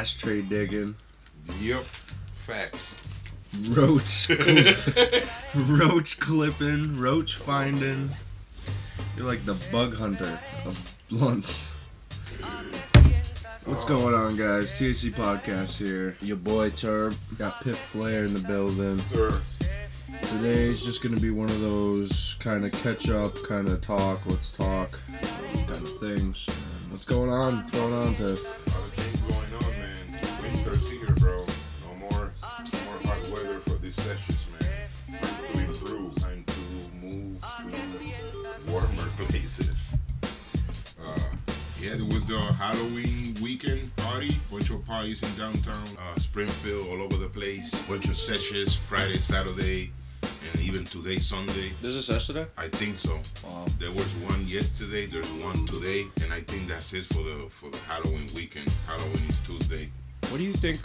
ashtray digging, Yep. Facts. roach, cl- roach clipping, roach finding. You're like the bug hunter of blunts. What's going on, guys? THC Podcast here. Your boy Terp got Piff Flair in the building. Today's just gonna be one of those kind of catch up, kind of talk, let's talk, kind of things. What's going on? What's going on, Piff? A lot of things going on, man. Winter's here, bro. No more, no more hot weather for these sessions, man. Time to improve. Time to move to warmer places. Uh, yeah, there was the Halloween weekend party. Bunch of parties in downtown uh, Springfield, all over the place. Bunch of sessions Friday, Saturday, and even today, Sunday. There's a session today? I think so. Wow. There was one yesterday. There's one today, and I think that's it for the for the Halloween weekend. Halloween is Tuesday. What do you think?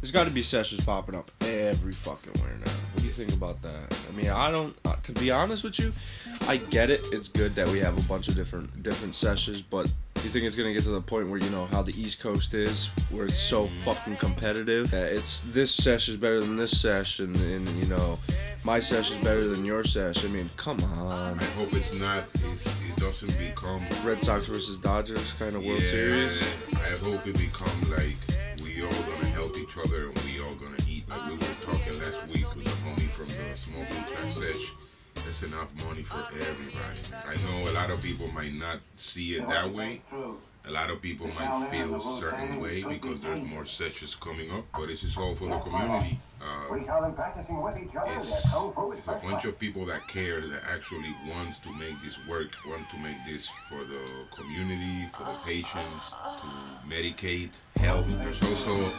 There's got to be sessions popping up every fucking where now. What do you think about that? I mean, I don't. Uh, to be honest with you, I get it. It's good that we have a bunch of different different sessions, but you think it's gonna get to the point where you know how the East Coast is, where it's so fucking competitive. That it's this session's better than this session, and you know, my session's better than your session. I mean, come on. I hope it's not. It's, it doesn't become Red Sox versus Dodgers kind of World yeah, Series. I hope it become like we all gonna help each other and we all gonna eat. Like we were talking last week with the homie from the smoking track sesh. There's enough money for everybody. I know a lot of people might not see it that way. A lot of people might feel a certain way because there's more sessions coming up, but this is all for the community. Uh, it's, it's a bunch of people that care that actually wants to make this work, want to make this for the community, for the patients, to medicate, help. There's also,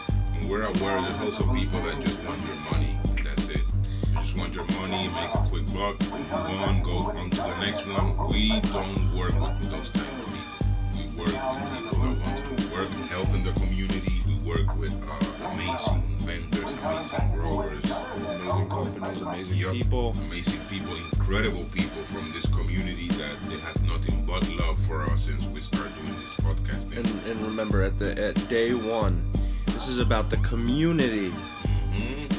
we're aware there's also people that just want your money. That's it. Just want your money, make a quick buck, move on, go on to the next one. We don't work with those type of people. We work with people that wants to work, help in the community. We work with uh, amazing vendors, amazing growers, Amazing companies, amazing Yup. people. amazing people, incredible people from this community that they has nothing but love for us since we started doing this podcasting. And, and remember, at the at day one, this is about the community.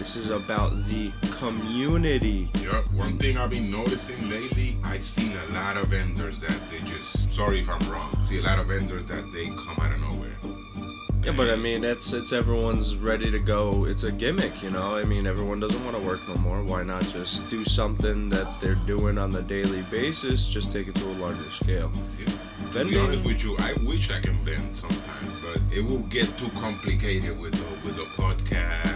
This is about the community. Yeah, one thing I've been noticing lately, I've seen a lot of vendors that they just, sorry if I'm wrong, see a lot of vendors that they come out of nowhere. Yeah, but I mean, that's it's everyone's ready to go. It's a gimmick, you know. I mean, everyone doesn't want to work no more. Why not just do something that they're doing on the daily basis? Just take it to a larger scale. Yeah. To be honest with you, I wish I can bend sometimes, but it will get too complicated with the with the podcast,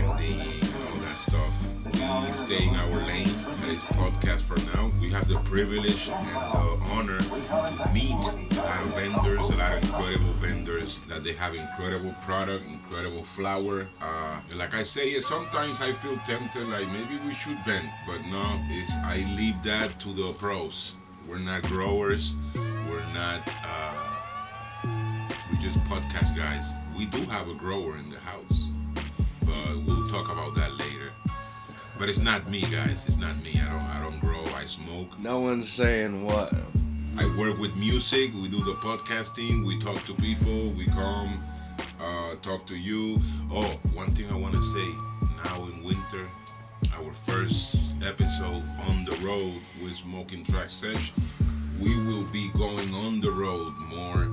all that stuff. We stay in our lane, that is podcast for now. We have the privilege and the honor to meet a lot of vendors, a lot of incredible vendors that they have incredible product, incredible flower. Uh, like I say, sometimes I feel tempted, like maybe we should vend, but no, it's I leave that to the pros. We're not growers. We're not. Uh, we just podcast guys. We do have a grower in the house, but we'll talk about that later. But it's not me, guys. It's not me. I don't. I don't grow. I smoke. No one's saying what. I work with music. We do the podcasting. We talk to people. We come, uh, talk to you. Oh, one thing I want to say. Now in winter, our first episode on the road with Smoking Track Sesh. We will be going on the road more,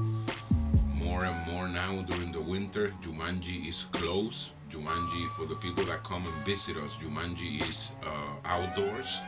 more and more now during the winter. Jumanji is closed. Jumanji, for the people that come and visit us, Jumanji is uh, outdoors.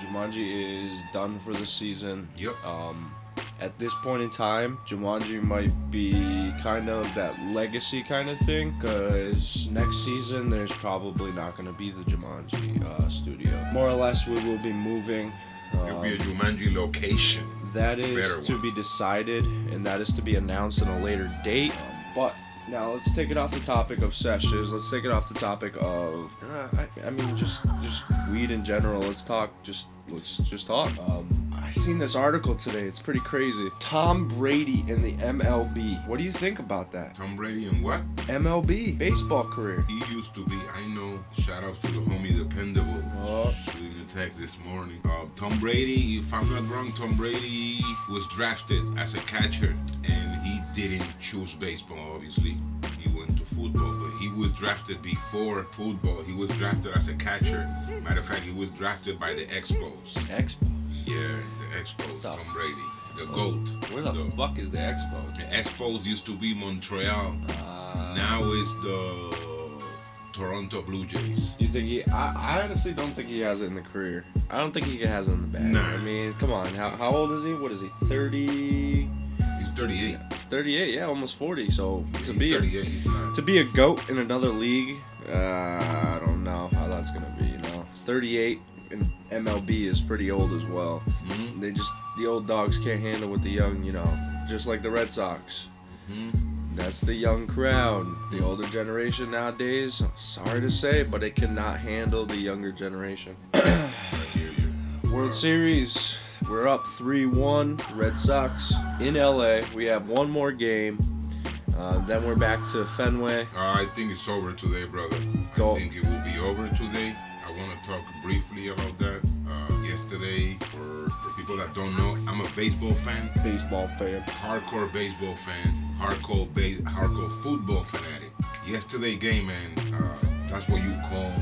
Jumanji is done for the season. Yep. Um, at this point in time, Jumanji might be kind of that legacy kind of thing. Because next season, there's probably not going to be the Jumanji uh, studio. More or less, we will be moving. It'll be a Um, Jumanji location. That is to one. be decided, and that is to be announced in a later date. Um, but now let's take it off the topic of sessions. Let's take it off the topic of, uh, I, I mean, just just weed in general. Let's talk. Just let's just talk. Um, I seen this article today. It's pretty crazy. Tom Brady in the MLB. What do you think about that? Tom Brady and what? MLB baseball career. He used to be, I know, shout outs to the homie Dependable. Oh. Shooting a text this morning. Uh, Tom Brady, if I'm not wrong, Tom Brady was drafted as a catcher and he didn't choose baseball, obviously. He went to football, but he was drafted before football. He was drafted as a catcher. Matter of fact, he was drafted by the Expos. Expos. Yeah, the Expos. Tom Brady, the goat. Where the, The- fuck is the Expos? The Expos used to be Montreal. Uh, Now it's the Toronto Blue Jays. You think he? I, I honestly don't think he has it in the career. I don't think he has it in the bag. Nah. I mean, come on. How, how old is he? What is he? 30, He's 38. 38? Yeah, almost 40. So to be a, 38. He's not. to be a goat in another league, uh, I don't know how that's gonna be. You know, 38 in MLB is pretty old as well. Mhm, They just the old dogs can't handle with the young. You know, just like the Red Sox. mhm. That's the young crowd. The older generation nowadays, sorry to say, but it cannot handle the younger generation. I hear you. World Series, we're up 3 1. Red Sox in LA. We have one more game. Uh, then we're back to Fenway. Uh, I think it's over today, brother. So- I think it will be over today. I want to talk briefly about that. Uh, yesterday, for, for people that don't know, I'm a baseball fan, Baseball fan. hardcore baseball fan, hardcore base, hardcore football fanatic. Yesterday game, man, uh, that's what you call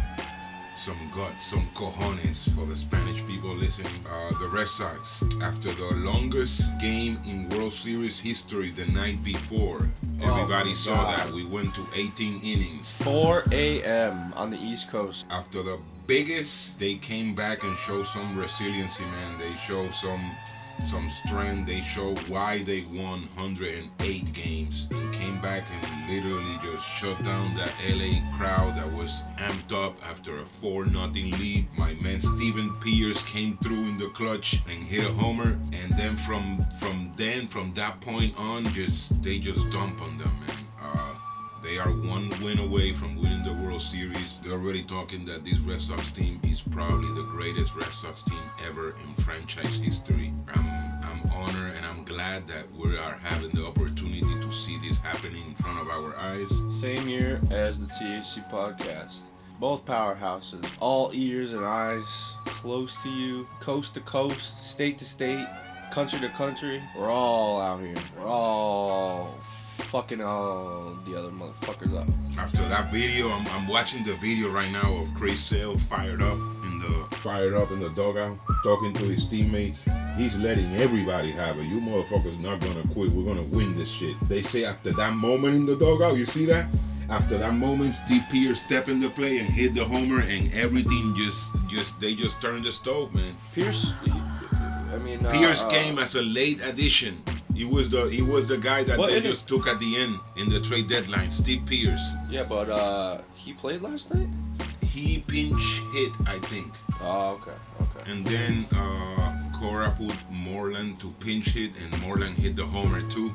some guts, some cojones for the Spanish people listening. Uh, the Red Sox, after the longest game in World Series history the night before, Oh everybody my saw God. that. We went to 18 innings. 4 a.m. on the East Coast. After the biggest, they came back and showed some resiliency, man. They showed some some strength. They showed why they won 108 games and came back and literally just shut down that LA crowd that was amped up after a 4 nothing lead. My man Steven Pearce came through in the clutch and hit a homer and then from from then from that point on just they just dump on them, man. They are one win away from winning the World Series. They're already talking that this Red Sox team is probably the greatest Red Sox team ever in franchise history. I'm I'm honored and I'm glad that we are having the opportunity to see this happening in front of our eyes. Same year as the THC podcast. Both powerhouses, all ears and eyes, close to you, coast to coast, state to state, country to country. We're all out here. We're all fucking all the other motherfuckers up. After that video, I'm, I'm watching the video right now of Chris Sale fired up in the fired up in the dugout, talking to his teammates. He's letting everybody have it. You motherfuckers not gonna quit. We're gonna win this shit. They say after that moment in the dugout, you see that? After that moment, Steve Pearce stepped in the play and hit the homer, and everything just just they just turned the stove, man. Pearce, I mean, uh, Pearce uh, came as a late addition. He was the he was the guy that they just took at the end in the trade deadline. Steve Pearce. Yeah, but uh, he played last night. He pinch hit, I think. Oh, okay, okay. And then uh, Cora put Moreland to pinch hit, and Moreland hit the homer too.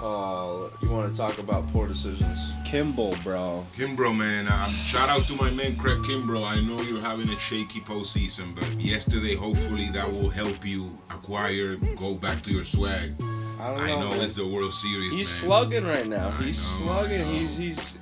Uh, Oh, you want to talk about poor decisions? Kimbrel, bro. Kimbrel, man. Um, shout out to my man Craig Kimbrel. I know you're having a shaky postseason, but yesterday, hopefully, that will help you acquire, go back to your swag. I don't I know. know it's the World Series, He's man. slugging right now. I he's know, slugging. know. He's he's.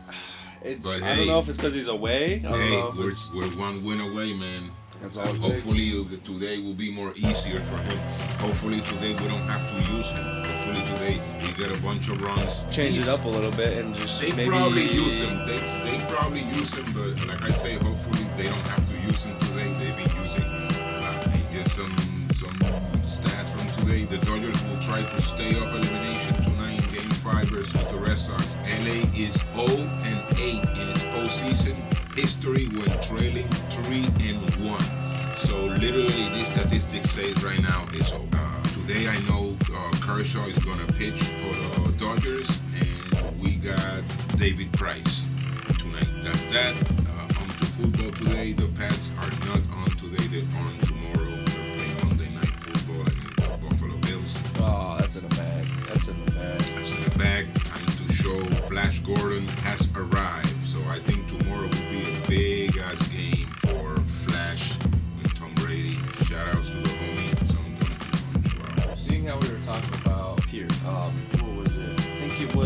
It's, But I hey. don't know if it's because he's away. Hey, know we're, we're one win away, man. that's all takes. Hopefully it'll- today will be more easier for him. Hopefully today we don't have to use him. Hopefully today get a bunch of runs. change it up a little bit and just They maybe probably use him. They they probably use him, but like I say, hopefully they don't have to use him today. They've been using him. Uh, and some some stats from today. The Dodgers will try to stay off elimination tonight in Game Five versus the Red Sox. LA is 0 and 8 in its postseason history when trailing three and one. So literally, these statistics say right now is over. Uh, today I know Kershaw is gonna pitch for the Dodgers, and we got David Price tonight. That's that. Uh, on to football today. The Pats are not on today. They're on tomorrow. They're playing Monday night football against the Buffalo Bills. Oh, that's in the bag. That's in the bag. That's in the bag. Need to show Flash Gordon has arrived.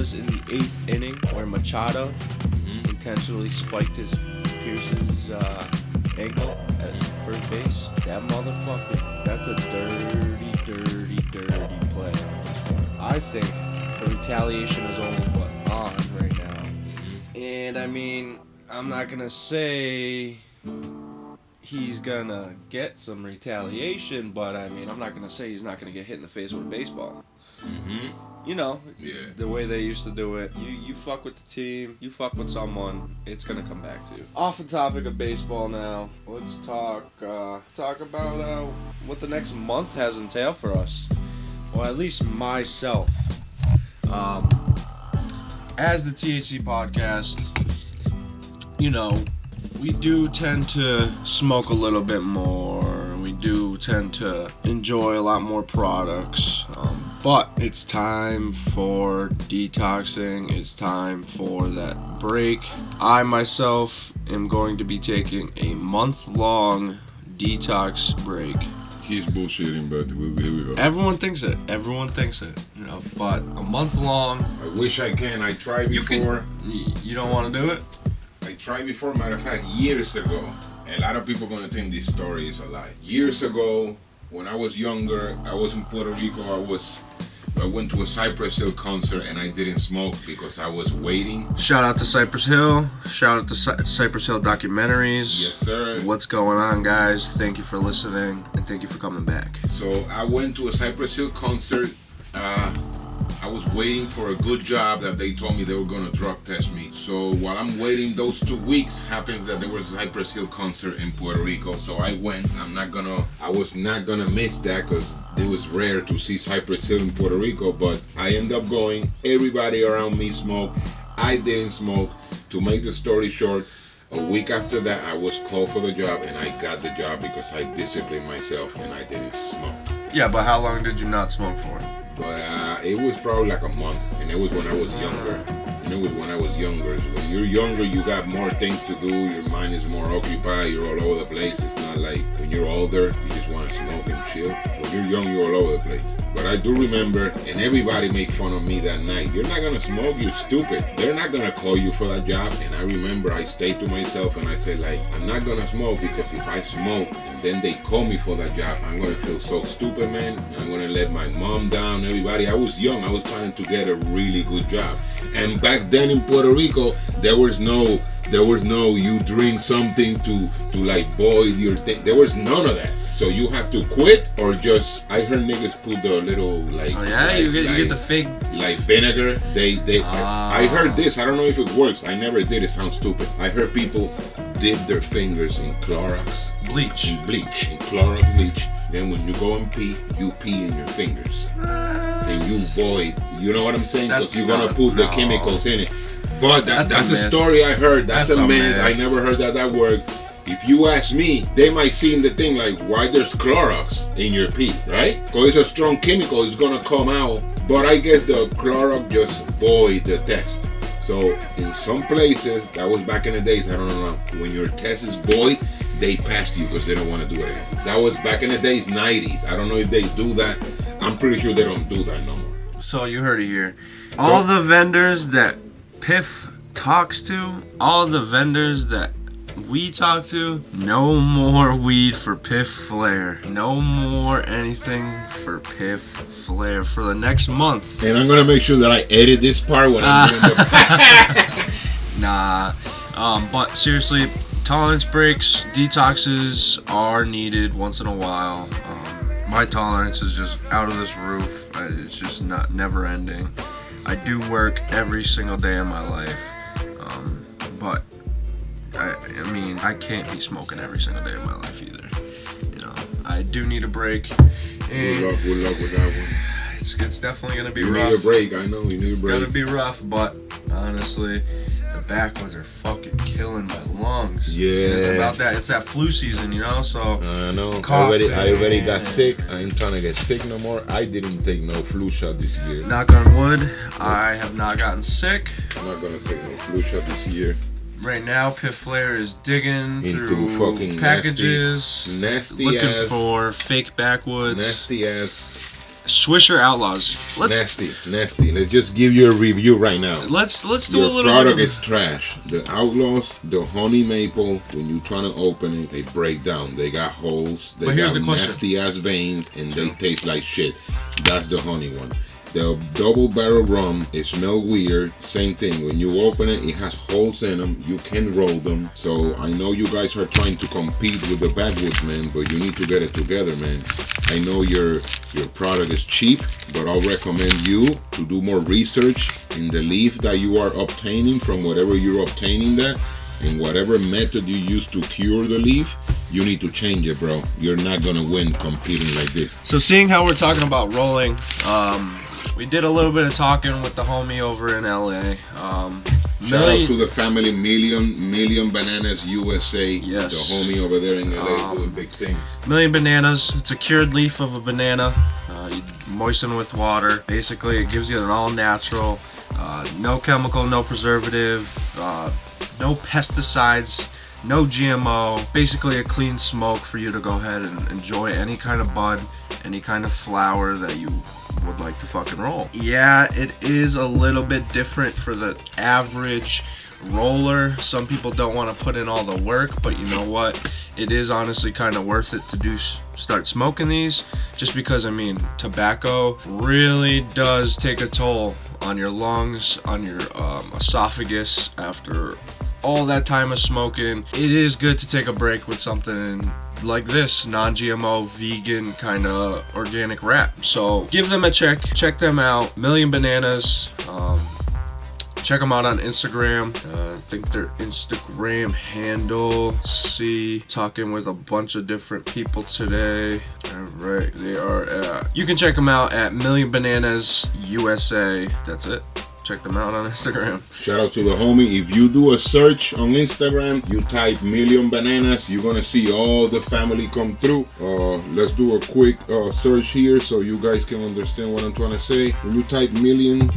Was in the eighth inning where Machado Mhm. intentionally spiked his Pearce's uh, ankle at first base. That motherfucker. That's a dirty, dirty, dirty play on this one. I think the retaliation is only what on right now, And I mean, I'm not gonna say he's gonna get some retaliation, but I mean, I'm not gonna say he's not gonna get hit in the face with a baseball. Mm-hmm. You know, Yeah. the way they used to do it. You you fuck with the team, you fuck with someone, it's gonna come back to you. Off the topic of baseball now, let's talk uh, talk about uh, what the next month has entailed for us, or at least myself. Um, as the THC podcast, you know, we do tend to smoke a little bit more. We do tend to enjoy a lot more products. Um, but it's time for detoxing. It's time for that break. I myself am going to be taking a month long detox break. He's bullshitting, but here we go. Everyone thinks it. Everyone thinks it. You know, but a month long. I wish I can. I tried You can- before. y- You don't want to do it? I tried before. Matter of fact, years ago. A lot of people are gonna think this story is a lie. Years ago, when I was younger, I was in Puerto Rico. I was. I went to a Cypress Hill concert and I didn't smoke because I was waiting. Shout out to Cypress Hill. Shout out to Cy- Cypress Hill documentaries. Yes, sir. What's going on, guys? Thank you for listening and thank you for coming back. So I went to a Cypress Hill concert. Uh, I was waiting for a good job that they told me they were gonna drug test me. So while I'm waiting, those two weeks happens that there was a Cypress Hill concert in Puerto Rico. So I went. I'm not gonna. I was not gonna miss that because it was rare to see Cypress Hill in Puerto Rico. But I end up going. Everybody around me smoked. I didn't smoke. To make the story short, a week after that, I was called for the job and I got the job because I disciplined myself and I didn't smoke. Yeah, but how long did you not smoke for? But uh, it was probably like a month, and it was when I was younger. And it was when I was younger. When you're younger, you got more things to do. Your mind is more occupied. You're all over the place. It's not like when you're older, you just want to smoke and chill. When you're young, you're all over the place. But I do remember, and everybody made fun of me that night. You're not gonna smoke. You're stupid. They're not gonna call you for that job. And I remember I stayed to myself and I said like, I'm not gonna smoke because if I smoke and then they call me for that job, I'm gonna feel so stupid, man. I'm gonna let my mom down. Everybody. I was young. I was trying to get a really good job. And back then in Puerto Rico, there was no, there was no you drink something to to like void your thing. There was none of that. So you have to quit or just. I heard niggas put the little like. Oh yeah, like- you get you get the fig like vinegar. They they. I, I heard Ah. this. I don't know if it works. I never did. It sounds stupid. I heard people dip their fingers in Clorox, Bleach. in bleach, and Clorox bleach. Then when you go and pee, you pee in your fingers and you void. You know what I'm saying? Because you're gonna put the chemicals in it. But that, That's that's, a a, story I heard. That's, That's a a myth. I never heard that that works. If you ask me, they might see in the thing like why there's Clorox in your pee, right? Because it's a strong chemical, it's gonna come out. But I guess the Clorox just void the test. So in some places, that was back in the days, I don't know when your test is void, they pass you because they don't want to do it again. That was back in the days, 90s. I don't know if they do that. I'm pretty sure they don't do that no more. So you heard it here. All the vendors that Piff talks to, all the vendors that we talk to, no more weed for Piff Flair. No more anything for Piff Flair for the next month. And I'm gonna make sure that I edit this part when I'm doing the. Nah. Um, but seriously, tolerance breaks, detoxes are needed once in a while. Um, my tolerance is just out of this roof. It's just not never ending. I do work every single day of my life, um, but I, I mean, I can't be smoking every single day of my life either. You know, I do need a break, good luck, good luck with that one. it's it's definitely gonna be You rough. need a break. I know you need a It's gonna be rough, but honestly, backwoods are fucking killing my lungs. And it's about that. It's that flu season, you know. So I know. I already, I already got sick. I ain't trying to get sick no more. I didn't take no flu shot this year. knock on wood, I have not gotten sick. I'm not gonna take no flu shot this year. Right now, Piff Flair is digging Into through fucking packages, nasty looking ass- for fake backwoods. Nasty ass. Swisher Outlaws. Let's nasty, nasty. Let's just give you a review right now. let's let's do Your a little product bit of is trash. The Outlaws, the honey maple, when you trying to open it, they break down. They got holes. They But here's got the question. nasty ass veins, and they taste like shit. That's the honey one. The double barrel rum, it smells weird. Same thing. When you open it, it has holes in them. You can roll them. So I know you guys are trying to compete with the backwoods, man, but you need to get it together, man. I know your your product is cheap, but I'll recommend you to do more research in the leaf that you are obtaining from whatever you're obtaining that and whatever method you use to cure the leaf you need to change it bro you're not gonna win competing like this So seeing how we're talking about rolling, um, we did a little bit of talking with the homie over in LA. Um, shout out to the family million million bananas usa Yes. the homie over there in la Um, doing big things Million bananas. It's a cured leaf of a banana. Uh, you moisten with water. Basically, it gives you an all natural, uh, no chemical, no preservative, uh, no pesticides, no GMO. Basically, a clean smoke for you to go ahead and enjoy any kind of bud, any kind of flower that you would like to fucking roll. Yeah, it is a little bit different for the average roller. Some people don't want to put in all the work, but you know what? It is honestly kind of worth it to do start smoking these just because I mean, tobacco really does take a toll on your lungs, on your um, esophagus after all that time of smoking. It is good to take a break with something like this non-GMO vegan kind of organic wrap. So give them a check. Check them out. Million Bananas. Um, check them out on Instagram. Uh, I think their Instagram handle. let's see, talking with a bunch of different people today. All right, they are. At, you can check them out at Million Bananas USA. That's it. Check them out on Instagram. Shout out to the homie. If you do a search on Instagram, you type million bananas, you're gonna see all the family come through. Uh, let's do a quick uh, search here so you guys can understand what I'm trying to say. When you type million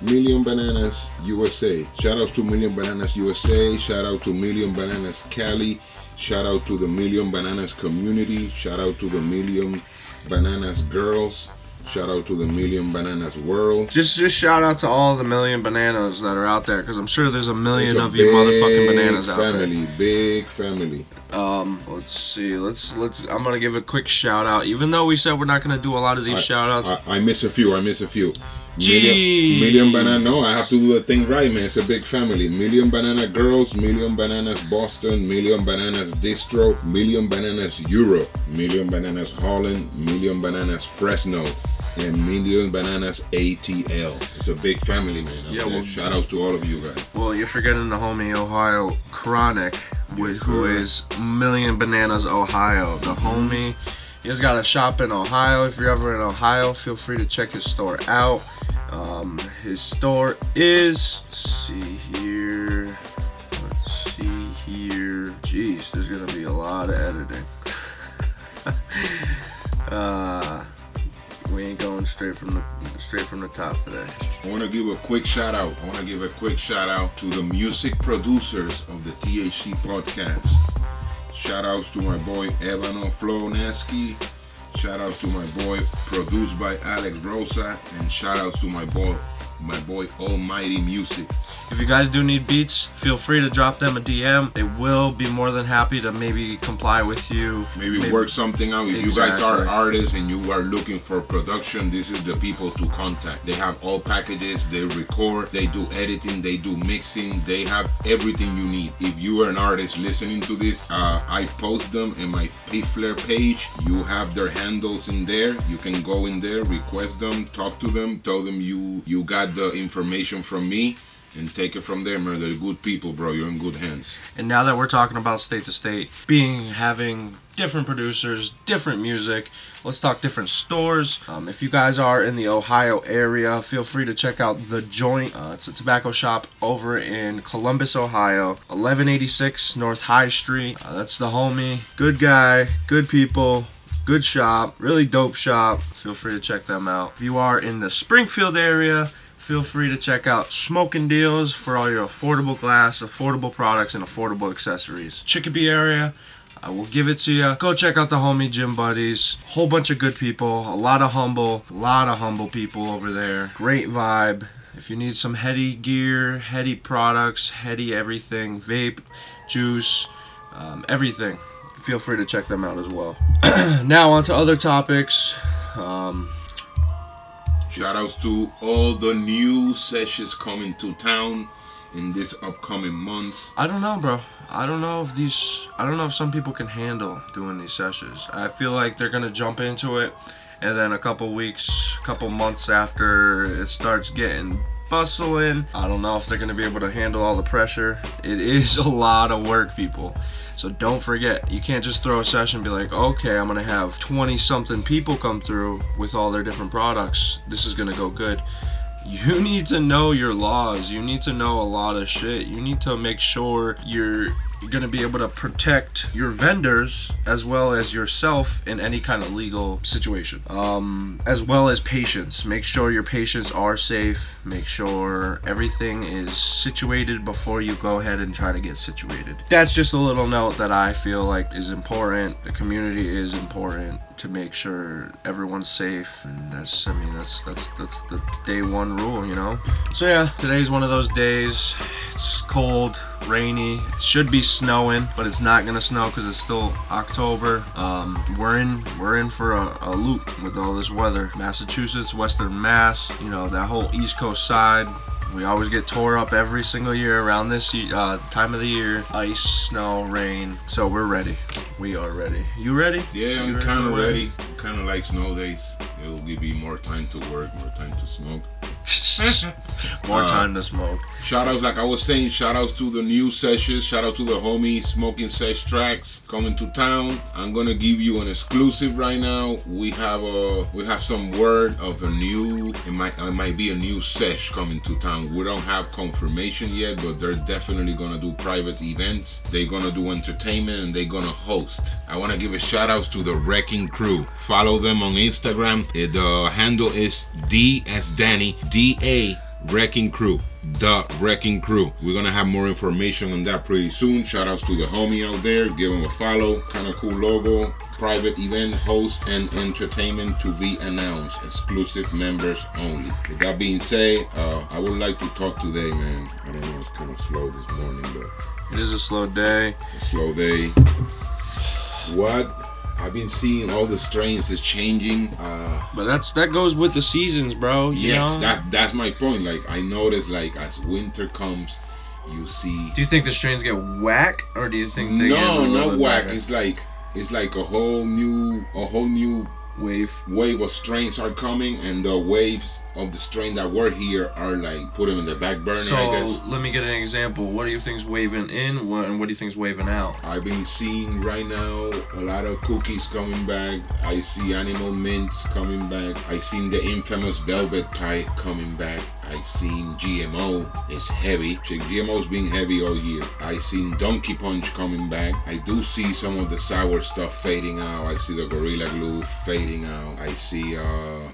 Million Bananas USA. Shout out to Million Bananas USA. Shout out to Million Bananas Cali. Shout out to the Million Bananas community. Shout out to the Million Bananas girls. Shout out to the Million Bananas world. Just just shout out to all the million bananas that are out there because I'm sure there's a million There's a of you motherfucking bananas out there. family, Big family. Um, let's see. Let's let's. I'm gonna give a quick shout out. Even though we said we're not gonna do a lot of these I- shout outs. I, I miss a few. I miss a few. Million, million banana. No, I have to do the thing right, man. It's a big family. Million banana girls. Million bananas Boston. Million bananas distro. Million bananas Europe. Million bananas Holland. Million bananas Fresno. And million bananas ATL. It's a big family, man. Yeah, well- shout outs to all of you guys. Well, you're forgetting the homie Ohio Chronic, with, Yes, who is Million Bananas Ohio. The homie, he's got a shop in Ohio. If you're ever in Ohio, feel free to check his store out. Um, his store is, see here, let's see here. Jeez, there's gonna be a lot of editing. uh, we ain't going straight from the straight from the top today. I want to give a quick shout out. I want to give a quick shout out to the music producers of the THC podcast. Shout outs to my boy Evano Floneski. Shout outs to my boy produced by Alex Rosa. And shout outs to my boy my boy Almighty Music. If you guys do need beats, feel free to drop them a DM. They will be more than happy to maybe comply with you. Maybe, work something out. If you guys are artists and you are looking for production, this is the people to contact. They have all packages, they record, they do editing, they do mixing, they have everything you need. If you are an artist listening to this, uh, I post them in my Pflair page. You have their handles in there. You can go in there, request them, talk to them, tell them you you got the information from me. And take it from there, man. They're good people, bro. You're in good hands. And now that we're talking about state to state, being having different producers, different music, let's talk different stores. Um, if you guys are in the Ohio area, feel free to check out The Joint. Uh, it's a tobacco shop over in Columbus, Ohio, 1186 North High Street. Uh, that's the homie. Good guy, good people. Good shop, really dope shop. Feel free to check them out. If you are in the Springfield area, feel free to check out Smoking Deals for all your affordable glass, affordable products, and affordable accessories. Chicopee area, I will give it to you. Go check out the homie Gym Buddies. Whole bunch of good people, a lot of humble, a lot of humble people over there. Great vibe. If you need some heady gear, heady products, heady everything, vape, juice, um, everything, feel free to check them out as well. now on to other topics. Um, Shout outs to all the new sessions coming to town in this upcoming months. I don't know, bro. I don't know if these. I don't know if some people can handle doing these sessions. I feel like they're gonna jump into it, and then a couple weeks, couple months after it starts getting bustling, I don't know if they're gonna be able to handle all the pressure. It is a lot of work, people. So don't forget, you can't just throw a session and be like, okay, I'm gonna have 20 something people come through with all their different products. This is gonna go good. You need to know your laws. You need to know a lot of shit. You need to make sure you're you're going to be able to protect your vendors as well as yourself in any kind of legal situation. Um, as well as patients make sure your patients are safe. Make sure everything is situated before you go ahead and try to get situated. That's just a little note that i feel like is important. The community is important to make sure everyone's safe and that's i mean that's that's that's the day one rule you know? So yeah today's one of those days. It's cold rainy it should be snowing but it's not gonna snow because it's still october. Um, we're in we're in for a, a loop with all this weather. Massachusetts western mass you know that whole east coast side we always get tore up every single year around this uh, time of the year. Ice, snow, rain. So we're ready. We are ready. You ready? Yeah, You I'm kind of to ready. Kind of like snow days. It will give you more time to work, more time to smoke. More Uh, time to smoke. Shout outs, like I was saying, shout outs to the new sessions. Shout out to the homie Smoking Sesh Tracks coming to town. I'm gonna give you an exclusive right now. We have a we have some word of a new it might it might be a new sesh coming to town. We don't have confirmation yet, but they're definitely gonna do private events. They're gonna do entertainment and they're gonna host. I wanna give a shout outs to the Wrecking Crew. Follow them on Instagram. Uh, The handle is D as Danny D A Wrecking Crew. The Wrecking Crew. We're gonna have more information on that pretty soon. Shout outs to the homie out there. Give him a follow. Kind of cool logo. Private event host and entertainment to be announced. Exclusive members only. With that being said, uh, I would like to talk today, man. I don't know, it's kind of slow this morning, but It is a slow day. a slow day. What? I've been seeing all the strains is changing. Uh, But that's that goes with the seasons, bro. You yes, know? that's that's my point. Like I noticed, like as winter comes, you see. Do you think the strains get whack, or do you think they get No, little not whack. better? It's like it's like a whole new a whole new wave? wave of strains are coming, and the waves of the strain that were here are like put them in the back burner. So I guess. let me get an example. What do you think's waving in, what, and what do you think's waving out? I've been seeing right now a lot of cookies coming back. I see animal mints coming back. I seen the infamous velvet pie coming back. I seen GMO is heavy. Check, GMO's been heavy all year. I seen Donkey Punch coming back. I do see some of the sour stuff fading out. I see the Gorilla Glue fading out. I see uh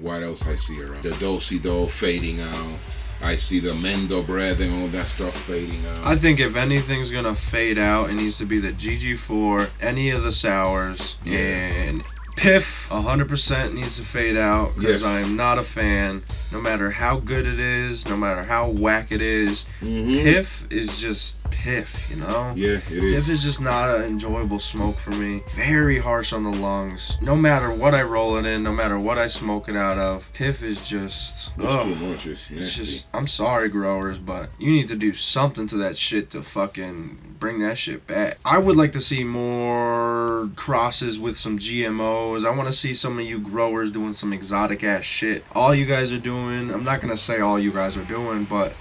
what else I see around? The Dosey Do fading out. I see the Mendo Breath and all that stuff fading out. I think if anything's gonna fade out, it needs to be the GG4, any of the sours, Yeah. and Piff 100% needs to fade out because Yes. I am not a fan. No matter how good it is, no matter how whack it is, Mhm. Piff is just Piff, you know? Yeah, it is. Piff is. just not an enjoyable smoke for me. Very harsh on the lungs. No matter what I roll it in, no matter what I smoke it out of, Piff is just. It's too much. It's, It's just, I'm sorry, growers, but you need to do something to that shit to fucking bring that shit back. I would like to see more crosses with some GMOs. I want to see some of you growers doing some exotic ass shit. All you guys are doing, I'm not gonna say all you guys are doing, but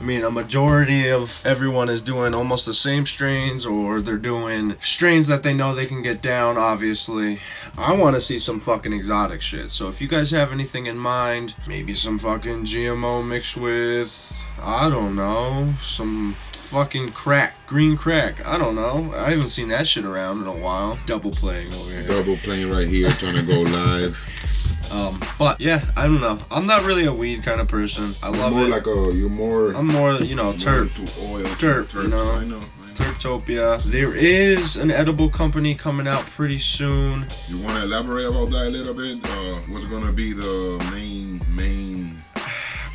I mean, a majority of everyone is doing almost the same strains, or they're doing strains that they know they can get down, obviously. I want to see some fucking exotic shit. So if you guys have anything in mind, maybe some fucking GMO mixed with, I don't know, some fucking crack, green crack. I don't know. I haven't seen that shit around in a while. Double playing over here. Double playing right here, trying to go live. Um, but yeah, I don't know. I'm not really a weed kind of person. I You're love more it. like a you're more I'm more, you know, into oils, Terp, you know. I know. I know. Turtopia. There is an edible company coming out pretty soon. You want to elaborate about that a little bit? Uh, what's gonna be the main main?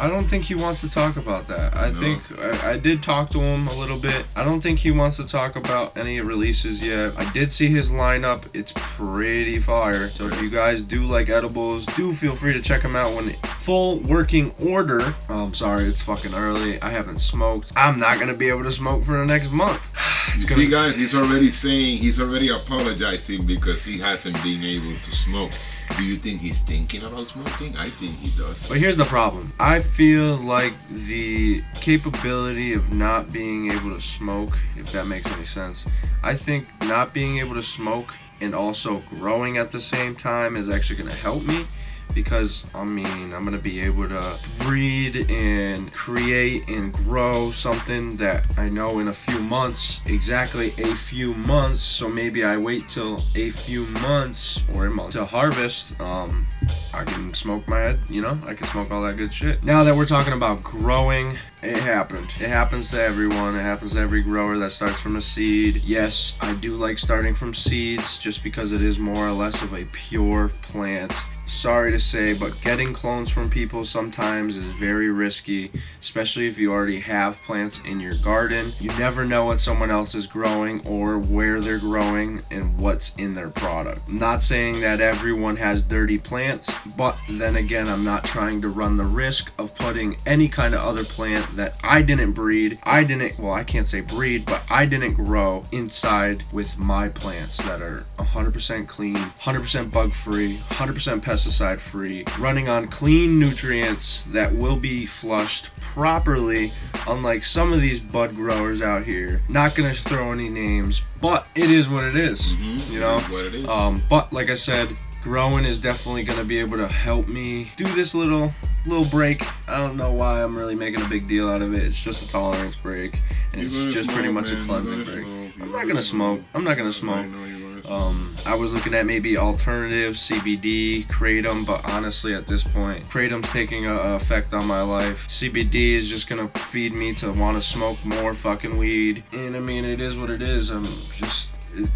I don't think he wants to talk about that. I No. think I, I did talk to him a little bit. I don't think he wants to talk about any releases yet. I did see his lineup. It's pretty fire. So if you guys do like edibles, do feel free to check him out when full working order. Oh, I'm sorry, it's fucking early. I haven't smoked. I'm not gonna be able to smoke for the next month. It's See, gonna guys, he's already saying he's already apologizing because he hasn't been able to smoke. Do you think he's thinking about smoking? I think he does. But here's the problem. I feel like the capability of not being able to smoke, if that makes any sense, I think not being able to smoke and also growing at the same time is actually going to help me because I mean, I'm to be able to breed and create and grow something that I know in a few months, exactly a few months. So maybe I wait till a few months or a month to harvest. Um, I can smoke my head, you know, I can smoke all that good shit. Now that we're talking about growing, it happened. It happens to everyone. It happens to every grower that starts from a seed. Yes, I do like starting from seeds just because it is more or less of a pure plant. Sorry to say, but getting clones from people sometimes is very risky, especially if you already have plants in your garden. You never know what someone else is growing or where they're growing and what's in their product. I'm not saying that everyone has dirty plants, but then again, I'm not trying to run the risk of putting any kind of other plant that I didn't breed, I didn't, well, I can't say breed, but I didn't grow inside with my plants that are 100% clean, 100% bug free, 100% pesticide free, running on clean nutrients that will be flushed properly, unlike some of these bud growers out here. Not gonna throw any names, but it is what it is, Mhm, You know, what it is. um, but like I said, growing is definitely gonna be able to help me do this little little break. I don't know why I'm really making a big deal out of it. It's just a tolerance break, and You're it's just pretty smoke, much a cleansing break. smoke. I'm not gonna smoke. I'm not gonna smoke. know you're gonna smoke. Um, I was looking at maybe alternative CBD, kratom, but honestly, at this point, kratom's taking a, a effect on my life. CBD is just gonna feed me to want to smoke more fucking weed, and I mean, it is what it is. I'm just it,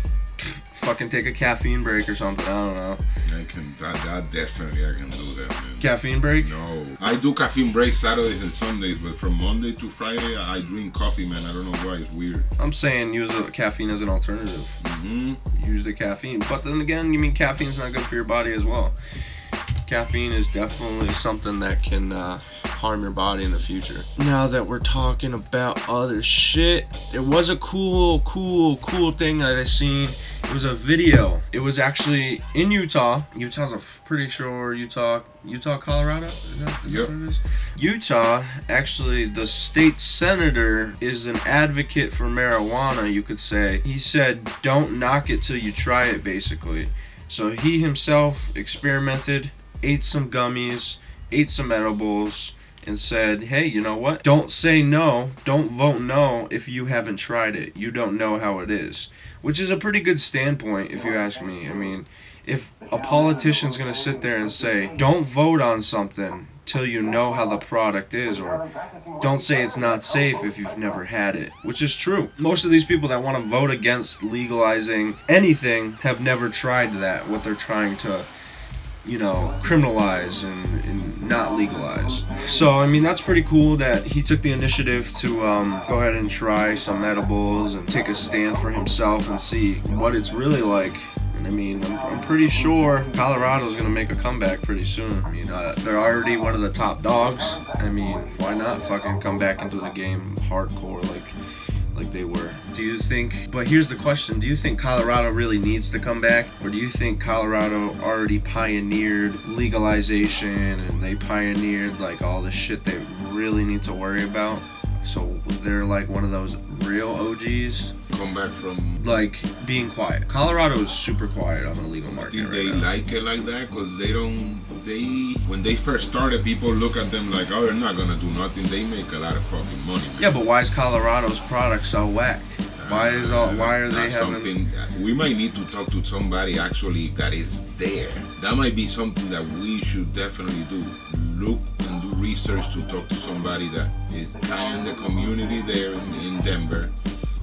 fucking take a caffeine break or something. I don't know. I can that, that definitely I can do that, man. Caffeine break? No, I do caffeine break Saturdays and Sundays, but from Monday to Friday I drink coffee, man. I don't know why it's weird. I'm saying use a, caffeine as an alternative. hmm Use the caffeine, but then again, you mean caffeine's not good for your body as well. Caffeine is definitely something that can uh, harm your body in the future. Now that we're talking about other shit, there was a cool, cool, cool thing that I seen. It was a video. It was actually in Utah. Utah's a pretty sure Utah, Utah, Colorado. Is that, is Yep. that what it is? Utah, actually, the state senator is an advocate for marijuana, you could say. He said, don't knock it till you try it, basically. So he himself experimented, ate some gummies, ate some edibles, and said, hey, you know what? Don't say no. Don't vote no if you haven't tried it. You don't know how it is. Which is a pretty good standpoint, if you ask me. I mean, if a politician's going to sit there and say, don't vote on something till you know how the product is, or don't say it's not safe if you've never had it, which is true. Most of these people that want to vote against legalizing anything have never tried that, what they're trying to, you know, criminalize and, and not legalize. So, I mean, that's pretty cool that he took the initiative to um, go ahead and try some edibles and take a stand for himself and see what it's really like. And I mean, I'm, I'm pretty sure Colorado's going to make a comeback pretty soon. I mean, uh, they're already one of the top dogs. I mean, why not fucking come back into the game hardcore like like they were. Do you think but here's the question, do you think Colorado really needs to come back or do you think Colorado already pioneered legalization and they pioneered like all the shit they really need to worry about? So they're like one of those real OGs Come back from. like being quiet. Colorado is super quiet on the legal market Do right they now. like it like that? Cause they don't. They when they first started, people look at them like, oh, they're not gonna do nothing. They make a lot of fucking money. Man. Yeah, but why is Colorado's product so whack? Uh, why is all why are they having something we might need to talk to somebody actually that is there. That might be something that we should definitely do. Look and do research to talk to somebody that is kind of in the community there in, in Denver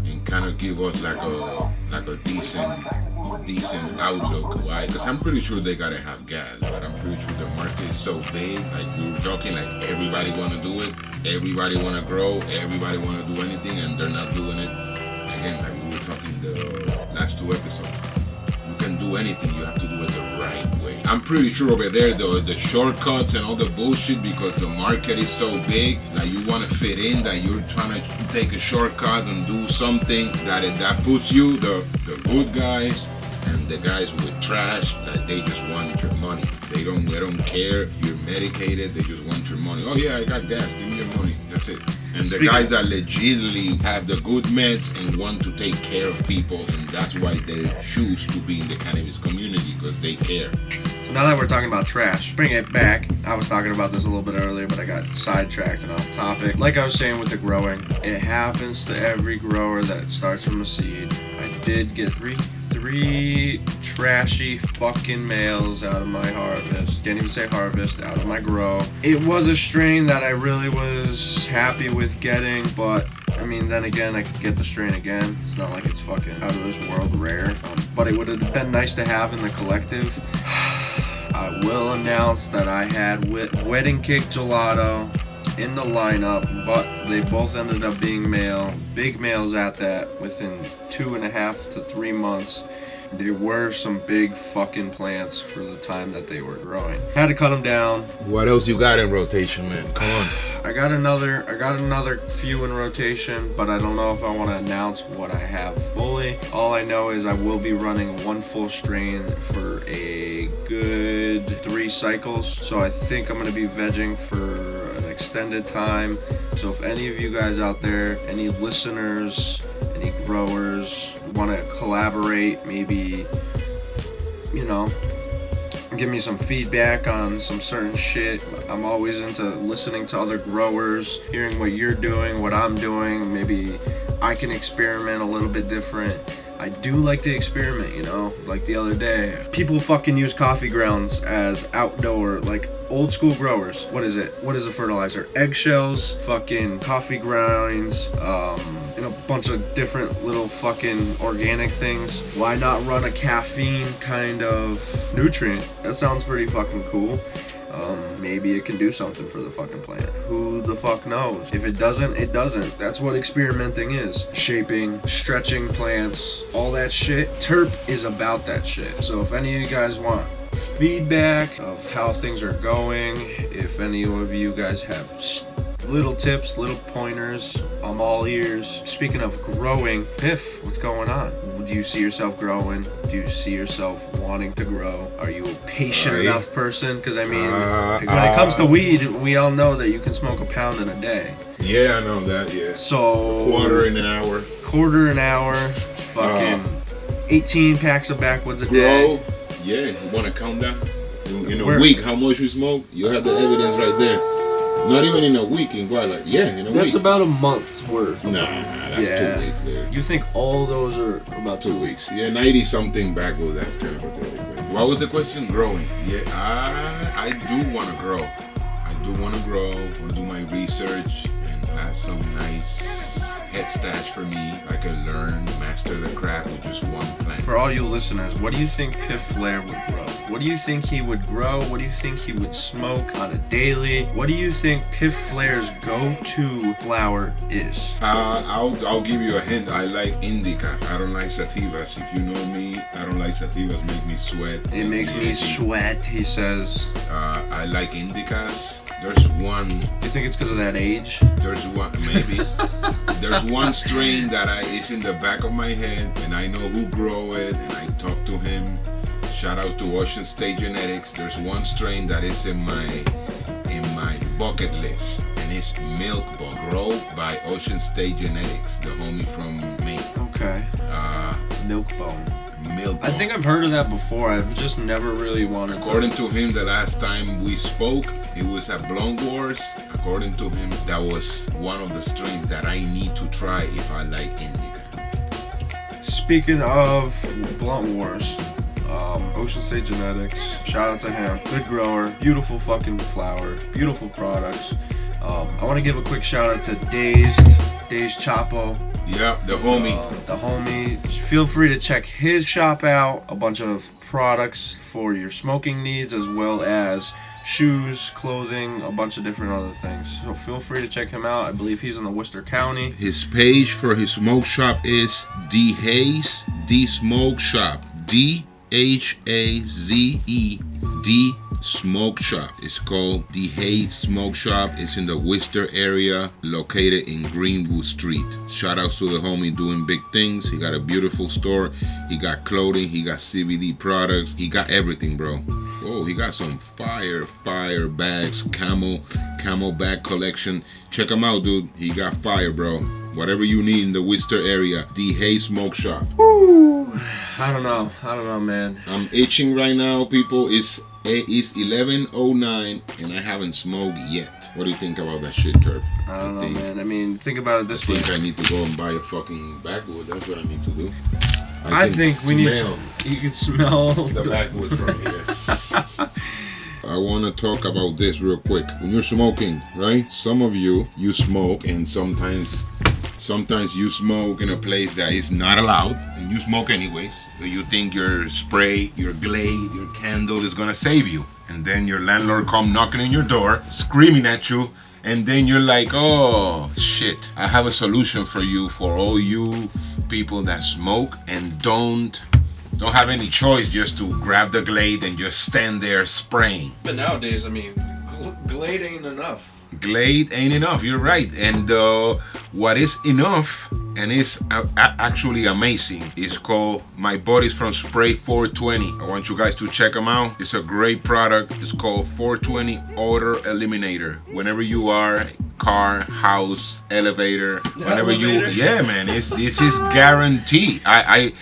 and kind of give us like a like a decent decent outlook. Why? Because I'm pretty sure they gotta have gas, but I'm pretty sure the market is so big. Like we were talking, like everybody wanna do it, everybody wanna grow, everybody wanna do anything, and they're not doing it. Again, like we were talking the last two episodes. You can do anything. You have to do it the right. I'm pretty sure over there, the the shortcuts and all the bullshit, because the market is so big that you want to fit in, that you're trying to take a shortcut and do something that that puts you the the good guys and the guys with trash that they just want your money. They don't they don't care if you're medicated. They just want your money. Oh yeah, I got gas. Give me your money. That's it. And Speaking- the guys that legitimately have the good meds and want to take care of people, and that's why they choose to be in the cannabis community because they care. So now that we're talking about trash, bring it back. I was talking about this a little bit earlier, but I got sidetracked and off topic. Like I was saying with the growing, it happens to every grower that starts from a seed. I did get three three trashy fucking males out of my harvest. Can't even say harvest, out of my grow. It was a strain that I really was happy with getting, but I mean, then again, I could get the strain again. It's not like it's fucking out of this world rare. Um, but it would have been nice to have in the collective. I will announce that I had Wed- Wedding Cake Gelato in the lineup, but they both ended up being male. Big males at that within two and a half to three months. There were some big fucking plants for the time that they were growing. Had to cut them down. What else you got in rotation, man? Come on. I got another I got another few in rotation, but I don't know if I want to announce what I have fully. All I know is I will be running one full strain for a good 3 cycles. So I think I'm going to be vegging for extended time. So if any of you guys out there, any listeners, any growers want to collaborate, maybe you know, give me some feedback on some certain shit. I'm always into listening to other growers, hearing what you're doing, what I'm doing. Maybe I can experiment a little bit different. I do like to experiment, you know, like the other day. People fucking use coffee grounds as outdoor, like old school growers. What is it? What is a fertilizer? Eggshells, fucking coffee grinds, um, and a bunch of different little fucking organic things. Why not run a caffeine kind of nutrient? That sounds pretty fucking cool. Maybe it can do something for the fucking plant. Who the fuck knows? If it doesn't, it doesn't. That's what experimenting is. Shaping, stretching plants, all that shit. Terp is about that shit. So if any of you guys want feedback of how things are going, if any of you guys have little tips, little pointers, I'm all ears. Speaking of growing, Piff, what's going on? Do you see yourself growing? Do you see yourself wanting to grow? Are you a patient I- enough person? Because I mean, Uh, when it comes to uh, weed, we all know that you can smoke a pound in a day. Yeah, I know that. Yeah. So Quarter in an hour. quarter an hour, fucking 18 packs of backwoods a day. Bro, yeah, you want to count down? In in a Where- week, how much you smoke? You have the evidence right there. Not even in a week, in like, yeah, in a That's week. about a month's worth. Nah, that's Yeah. two weeks there. You think all those are about Two weeks. Yeah, 90 something backwoods, that's kind of pathetic. What was the question? Growing. Yeah, I, I do want to grow. I do want to grow, want to do my research and have some nice head for me. I can learn, master the craft with just one plant. For all you listeners, what do you think Piff Flair would grow? What do you think he would grow? What do you think he would smoke on a daily? What do you think Piff Flair's go-to flower is? Uh, I'll, I'll give you a hint. I like indica. I don't like sativas. If you know me, I don't like sativas. Make me sweat. It makes me sweat, he says. Uh, I like indicas. There's one. You think it's because of that age? There's one. Maybe. There's one strain that I is in the back of my head, and I know who grow it, and I talk to him. Shout out to Ocean State Genetics. There's one strain that is in my in my bucket list, and it's Milk Bug, grow by Ocean State Genetics, the homie from Maine. Okay. Uh, Milkbone. Milk. I think I've heard of that before. I've just never really wanted According to. to him, the last time we spoke, it was at Blunt Wars. According to him, that was one of the strains that I need to try if I like indica. Speaking of Blunt Wars, um, Ocean State Genetics, shout out to him. Good grower, beautiful fucking flower, beautiful products. Um, I want to give a quick shout out to Dazed. Days Chapo. Yeah, the homie. Uh, the homie. Feel free to check his shop out. A bunch of products for your smoking needs, as well as shoes, clothing, a bunch of different other things. So feel free to check him out. I believe he's in the Worcester County. His page for his smoke shop is D Hayes D Smoke Shop. D H A Z E D Smoke Shop. It's called The Hayes Smoke Shop. It's in the Worcester area, located in Greenwood Street. Shout outs to the homie doing big things. He got a beautiful store. He got clothing. He got CBD products. He got everything, bro. Oh, he got some fire, fire bags, camel, camel bag collection. Check him out, dude. He got fire, bro. Whatever you need in the Worcester area, The Hay Smoke Shop. Woo! I don't know. I don't know, man. I'm itching right now, people. It's it's 11:09 and I haven't smoked yet. What do you think about that shit, Terp? I don't know, think- man. I mean, think about it I this way. think I need to go and buy a fucking backwood. That's what I need to do. I think we need smell to. You can smell the backwood from here. I want to talk about this real quick. When you're smoking, right? Some of you you smoke, and sometimes, sometimes you smoke in a place that is not allowed, and you smoke anyways. So you think your spray, your glade, your candle is gonna save you, and then your landlord come knocking on your door, screaming at you. And then you're like, oh shit, I have a solution for you for all you people that smoke and don't don't have any choice just to grab the glade and just stand there spraying. But nowadays, I mean, Glade ain't enough. Glade ain't enough. You're right. And uh, what is enough and is a- a- actually amazing is called My Buddies from Spray 420. I want you guys to check them out. It's a great product. It's called 420 Odor Eliminator. Whenever you are car, house, elevator, whenever you yeah, man, it's this is guaranteed. I I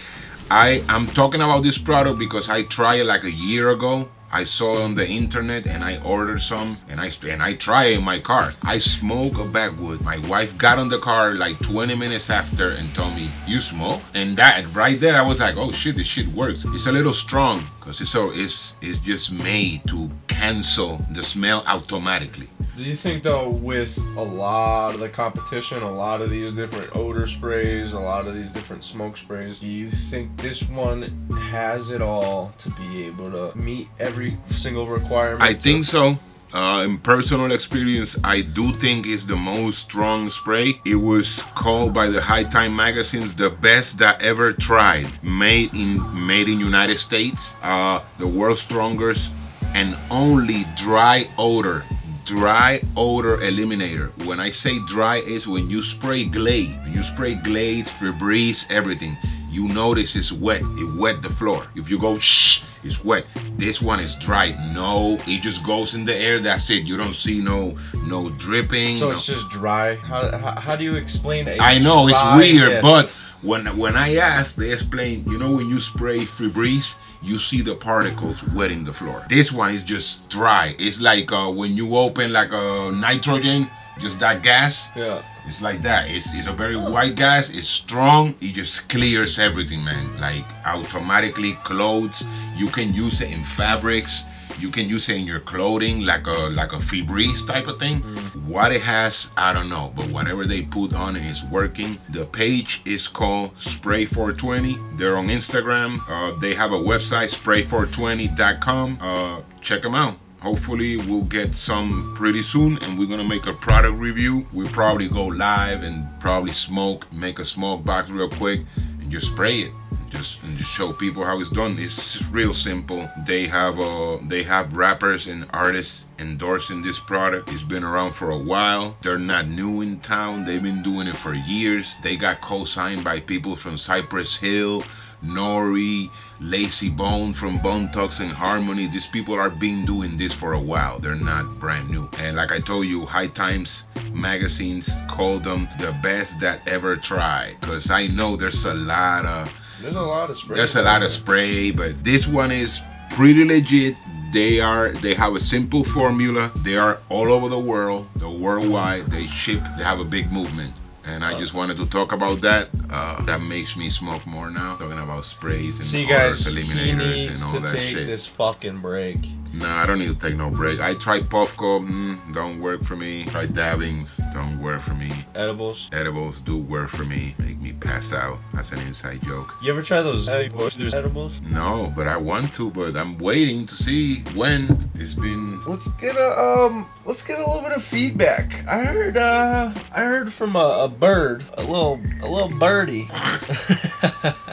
I I'm talking about this product because I tried it like a year ago. I saw on the internet and I ordered some and I and I try in my car. I smoke a backwood. My wife got on the car like 20 minutes after and told me, "You smoke?" And that right there, I was like, "Oh shit, this shit works." It's a little strong because it's so it's it's just made to cancel the smell automatically. Do you think though, with a lot of the competition, a lot of these different odor sprays, a lot of these different smoke sprays, do you think this one has it all to be able to meet every single requirement? I think so. Uh, in personal experience, I do think it's the most strong spray. It was called by the High Time magazines the best that ever tried. Made in made in United States, uh, the world's strongest and only dry odor. Dry odor eliminator. When I say dry, is when you spray Glade. When you spray Glade, Febreze, everything. You notice it's wet. It wet the floor. If you go shh, it's wet. This one is dry. No, it just goes in the air. That's it. You don't see no no dripping. So no- it's just dry. How, how, how do you explain it? I know it's weird, but when when I asked, they explained. You know, when you spray Febreze, you see the particles wetting the floor. This one is just dry. It's like uh, when you open like a nitrogen, just that gas. yeah. It's like that. It's, it's a very white gas. It's strong. It just clears everything, man. Like automatically clothes. You can use it in fabrics. You can use it in your clothing, like a like a Febreze type of thing. What it has, I don't know, but whatever they put on it is working. The page is called Spray 420. They're on Instagram. Uh, they have a website, spray420.com. Uh, check them out. Hopefully, we'll get some pretty soon, and we're gonna make a product review. We'll probably go live and probably smoke, make a smoke box real quick, and just spray it. Just and just show people how it's done. It's real simple. They have uh they have rappers and artists endorsing this product. It's been around for a while. They're not new in town. They've been doing it for years. They got co-signed by people from Cypress Hill, N.O.R.E., Layzie Bone from Bone Thugs-n-Harmony. These people are been doing this for a while. They're not brand new. And like I told you, High Times magazines call them the best that ever tried. Cause I know there's a lot of There's a lot of sprays. there's a lot of spray, but this one is pretty legit. They are they have a simple formula. They are all over the world, the worldwide. They ship. They have a big movement. and I just wanted to talk about that. Uh, that makes me smoke more now. Talking about sprays and See, guys, he eliminators, needs and all to that take shit. this fucking break. Nah, I don't need to take no break. I tried Puffco, mm, don't work for me. Tried dabbings, don't work for me. Edibles. Edibles do work for me, make me pass out. That's an inside joke. You ever try those edibles? edibles? No, but I want to, but I'm waiting to see when. It's been Let's get a um. Let's get a little bit of feedback. I heard uh. I heard from a, a bird, a little a little birdie.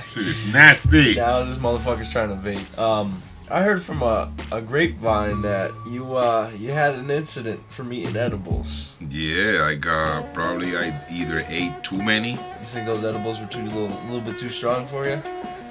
shit is nasty. now this motherfucker's trying to vape. Um. I heard from a, a grapevine that you uh you had an incident from eating edibles. Yeah, I got probably I either ate too many. You think those edibles were too little, a little bit too strong for you?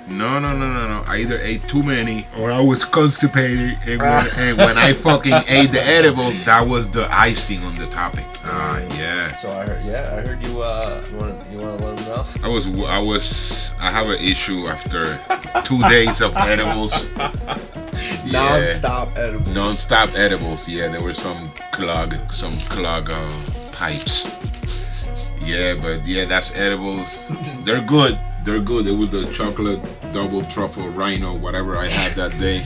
No, no, no, no, no. I either ate too many or I was constipated. And when, and when I fucking ate the edible, that was the icing on the topping. Ah, yeah. So I heard, yeah, I heard you. Uh, you want to, you want to let them know? I was, I was, I have an issue after two days of edibles. Yeah. Non-stop edibles. Non-stop edibles. Yeah, there were some clog, some clog uh, pipes. Yeah, but yeah, that's edibles. They're good. They're good. It was the chocolate double truffle rhino, whatever I had that day.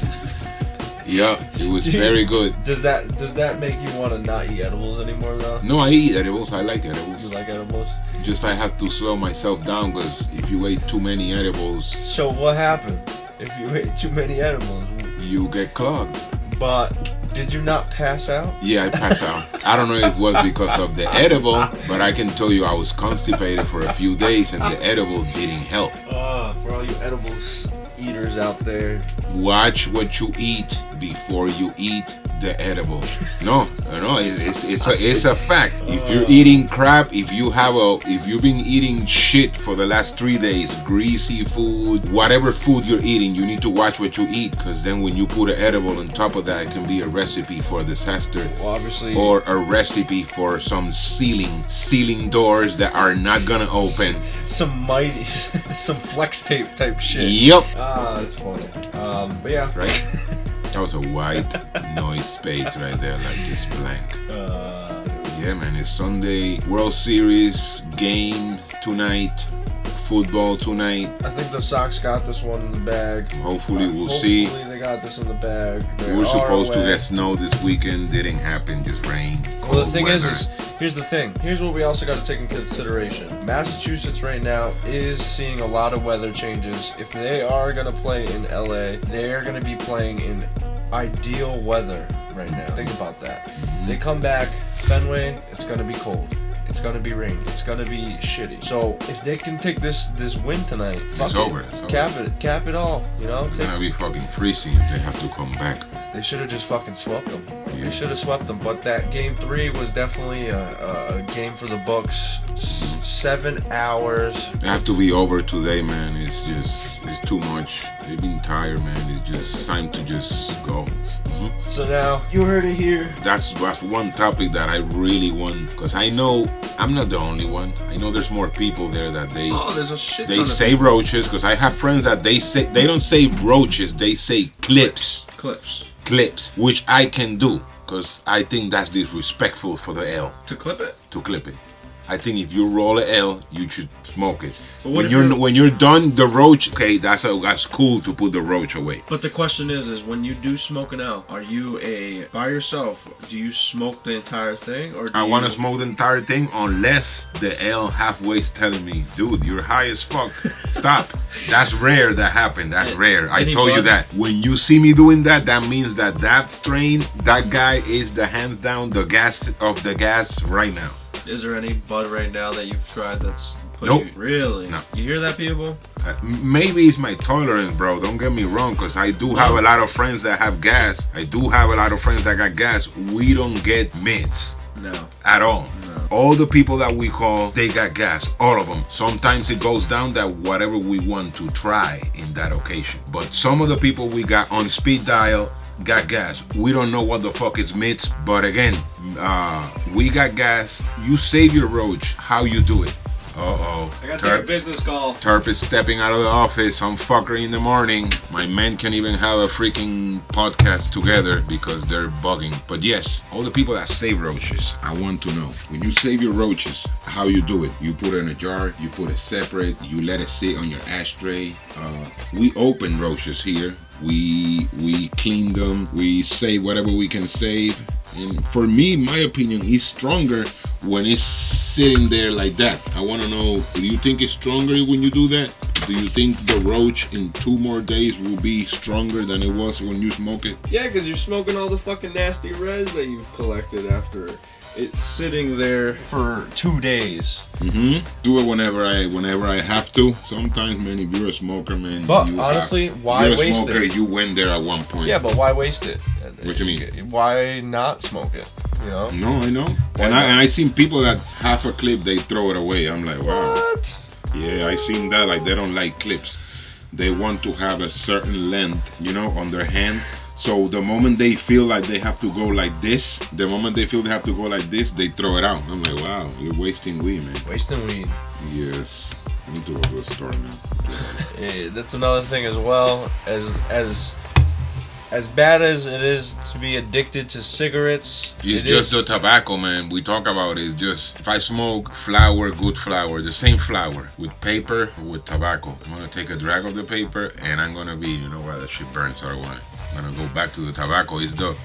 Yeah, it was very good. Does that does that make you want to not eat edibles anymore though? No, I eat edibles. I like edibles. You like edibles? Just I have to slow myself down because if you ate too many edibles, So what happened if you ate too many edibles? you get clogged. But did you not pass out? Yeah, I passed out. I don't know if it was because of the edible, but I can tell you I was constipated for a few days and the edible didn't help. Uh, for all you edibles eaters out there, Watch what you eat before you eat the edible. No, no, it's, it's, it's a it's a fact. If you're eating crap, if you have a if you've been eating shit for the last three days, greasy food, whatever food you're eating, you need to watch what you eat, because then when you put an edible on top of that, it can be a recipe for disaster. well, obviously, or a recipe for some ceiling ceiling doors that are not gonna open. some mighty, some flex tape type shit. Yep. Ah, that's funny. Um, but yeah, Right. That was a white noise space right there, like just blank. Uh, Yeah, man. It's Sunday World Series game tonight. Football tonight. I think the Sox got this one in the bag. Hopefully, we'll see. Hopefully see. they got this in the bag. They We were supposed to get snow this weekend. Didn't happen. Just rain. Well, the thing is, weather. is here's the thing. Here's what we also got to take in consideration. Massachusetts right now is seeing a lot of weather changes. If they are gonna play in LA, they're gonna be playing in ideal weather right now. Think about that. Mm-hmm. They come back, Fenway, it's gonna be cold. It's gonna be rainy. It's gonna be shitty. So if they can take this this win tonight, fuck it. over, it's over. Cap it, cap it all. You know, It's take, gonna be fucking freezing if they have to come back. they should have just fucking swept them. Yeah. They should have swept them. But that game three was definitely a, a, game for the books. Seven hours. They have to be over today, man. It's just, it's too much. They've been tired, man. It's just time to just go. Mhm. So now you heard it here. That's that's one topic that I really want because I know I'm not the only one. I know there's more people there that they Oh, there's a shit. they ton say roaches because I have friends that they say they don't say roaches, they say clips, clips clips, which I can do because I think that's disrespectful for the L to clip it. to clip it. I think if you roll a L, you should smoke it. But When you're when you're done the roach, okay, that's a, that's cool to put the roach away. But the question is, is when you do smoke an L, are you a by yourself? Do you smoke the entire thing, or I you, want to smoke the entire thing unless the L halfway's telling me, dude, you're high as fuck. Stop. That's rare that happened. That's rare. I told you that. When you see me doing that, that means that that strain, that guy is the hands down the gas of the gas right now. Is there any bud right now that you've tried that's put Nope. you really? No. You hear that, people? Uh, maybe it's my tolerance, bro. Don't get me wrong, because I do have a lot of friends that have gas. I do have a lot of friends that got gas. We don't get mints No. at all. No. All the people that we call, they got gas. All of them. Sometimes it goes down that whatever we want to try in that occasion. But some of the people we got on speed dial got gas. We don't know what the fuck is mitts, but again, uh, we got gas. You save your roach how you do it. Uh-oh. I gotta take a business call. Terp is stepping out of the office. Some fucker in the morning. My men can't even have a freaking podcast together because they're bugging. But yes, all the people that save roaches, I want to know. When you save your roaches, how you do it? You put it in a jar, you put it separate, you let it sit on your ashtray. Uh, we open roaches here. We we clean them. We save whatever we can save. And for me, my opinion is stronger when it's sitting there like that. I want to know, do you think it's stronger when you do that? Do you think the roach in two more days will be stronger than it was when you smoke it? Yeah, because you're smoking all the fucking nasty res that you've collected after it's sitting there for two days. Mm-hmm. Do it whenever I whenever I have to. Sometimes, man, if you're a smoker, man, But you honestly, have, why you're a waste smoker. it? You went there at one point. Yeah, but why waste it? What you mean? Why not smoke it? You know? No, I know. Why and I not? and I seen people that half a clip they throw it away. I'm like, wow. What? Yeah, I seen that. Like they don't like clips. They want to have a certain length, you know, on their hand. So the moment they feel like they have to go like this, the moment they feel they have to go like this, they throw it out. I'm like, wow, you're wasting weed, man. Wasting weed. Yes. I need to go to the store now. That's another thing as well. As as as bad as it is to be addicted to cigarettes, It's it just is- the tobacco, man. We talk about it. It's just if I smoke flower, good flower, the same flower with paper with tobacco. I'm gonna take a drag of the paper and I'm gonna be, you know what, that shit burns. I don't want it. I'm gonna go back to the tobacco. It's the